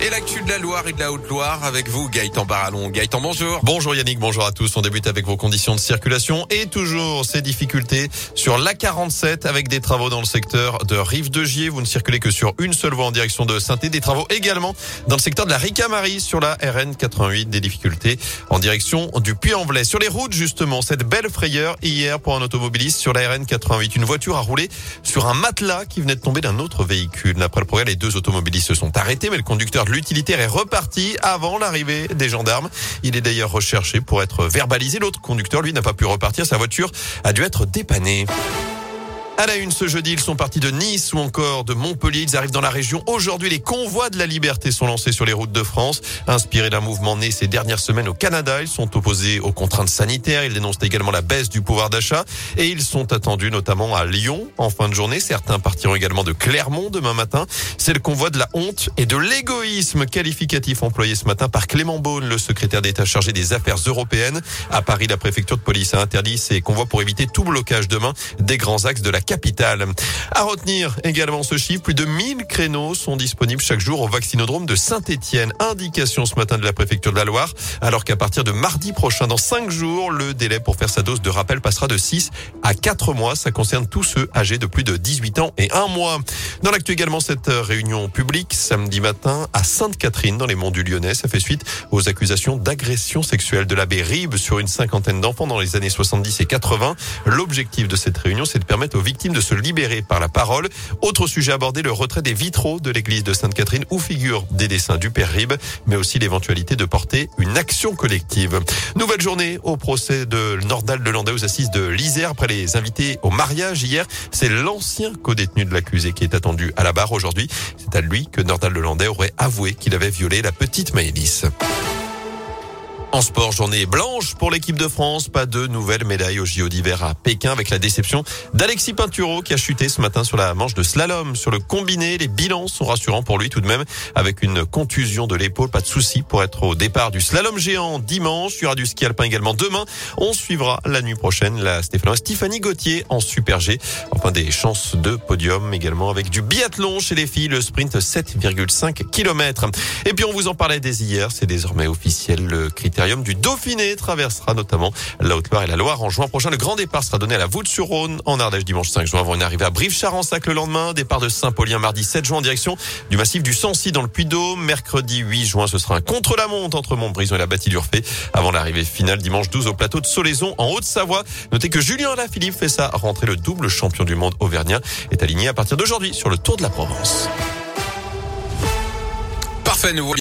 Et l'actu de la Loire et de la Haute-Loire avec vous, Gaëtan Barallon. Gaëtan, bonjour. Bonjour Yannick, bonjour à tous. On débute avec vos conditions de circulation et toujours ces difficultés sur l'A47 avec des travaux dans le secteur de Rive de Gier. Vous ne circulez que sur une seule voie en direction de saint Des travaux également dans le secteur de la Ricamarie sur la RN 88. Des difficultés en direction du Puy-en-Velay. Sur les routes, justement, cette belle frayeur hier pour un automobiliste sur la RN 88. Une voiture a roulé sur un matelas qui venait de tomber d'un autre véhicule. D'après le progrès, les deux automobilistes se sont arrêtés, mais le conducteur l'utilitaire est reparti avant l'arrivée des gendarmes. Il est d'ailleurs recherché pour être verbalisé. L'autre conducteur, lui, n'a pas pu repartir. Sa voiture a dû être dépannée. À la une ce jeudi, ils sont partis de Nice ou encore de Montpellier. Ils arrivent dans la région. Aujourd'hui, les convois de la liberté sont lancés sur les routes de France. Inspirés d'un mouvement né ces dernières semaines au Canada, ils sont opposés aux contraintes sanitaires. Ils dénoncent également la baisse du pouvoir d'achat et ils sont attendus notamment à Lyon en fin de journée. Certains partiront également de Clermont demain matin. C'est le convoi de la honte et de l'égoïsme qualificatif employé ce matin par Clément Beaune, le secrétaire d'État chargé des affaires européennes. À Paris, la préfecture de police a interdit ces convois pour éviter tout blocage demain des grands axes de la capitale. À retenir également ce chiffre, plus de 1000 créneaux sont disponibles chaque jour au vaccinodrome de Saint-Étienne. Indication ce matin de la préfecture de la Loire, alors qu'à partir de mardi prochain, dans 5 jours, le délai pour faire sa dose de rappel passera de 6 à 4 mois. Ça concerne tous ceux âgés de plus de 18 ans et 1 mois. Dans l'actu également, cette réunion publique samedi matin à Sainte-Catherine dans les monts du Lyonnais. Ça fait suite aux accusations d'agression sexuelle de l'abbé Ribes sur une cinquantaine d'enfants dans les années 70 et 80. L'objectif de cette réunion, c'est de permettre aux victimes de se libérer par la parole. Autre sujet abordé, le retrait des vitraux de l'église de Sainte-Catherine où figurent des dessins du père Ribes, mais aussi l'éventualité de porter une action collective. Nouvelle journée au procès de Nordal de Landais aux assises de l'Isère après les invités au mariage hier. C'est l'ancien co-détenu de l'accusé qui est attendu à la barre aujourd'hui. C'est à lui que Nordal de Landais aurait avoué qu'il avait violé la petite Maëlys. En sport, journée blanche pour l'équipe de France. Pas de nouvelles médailles au JO d'hiver à Pékin avec la déception d'Alexis Pinturo qui a chuté ce matin sur la manche de slalom. Sur le combiné, les bilans sont rassurants pour lui tout de même avec une contusion de l'épaule. Pas de souci pour être au départ du slalom géant dimanche. Il y aura du ski alpin également demain. On suivra la nuit prochaine la Stéphanie Gauthier en Super G. Enfin, des chances de podium également avec du biathlon chez les filles. Le sprint 7,5 km. Et puis on vous en parlait dès hier. C'est désormais officiel. Le critère du Dauphiné traversera notamment la Haute-Loire et la Loire en juin prochain. Le grand départ sera donné à la Voûte-sur-Rhône en Ardèche dimanche 5 juin avant une arrivée à Brive-Charensac le lendemain. Départ de Saint-Paulien mardi 7 juin en direction du massif du Sancy dans le Puy-Dôme. Mercredi 8 juin, ce sera un contre-la-montre entre Montbrison et la bâtie d'Urfé avant l'arrivée finale dimanche 12 au plateau de Solaison en Haute-Savoie. Notez que Julien Alaphilippe fait sa rentrée. Le double champion du monde auvergnat est aligné à partir d'aujourd'hui sur le Tour de la Provence. Parfait, nous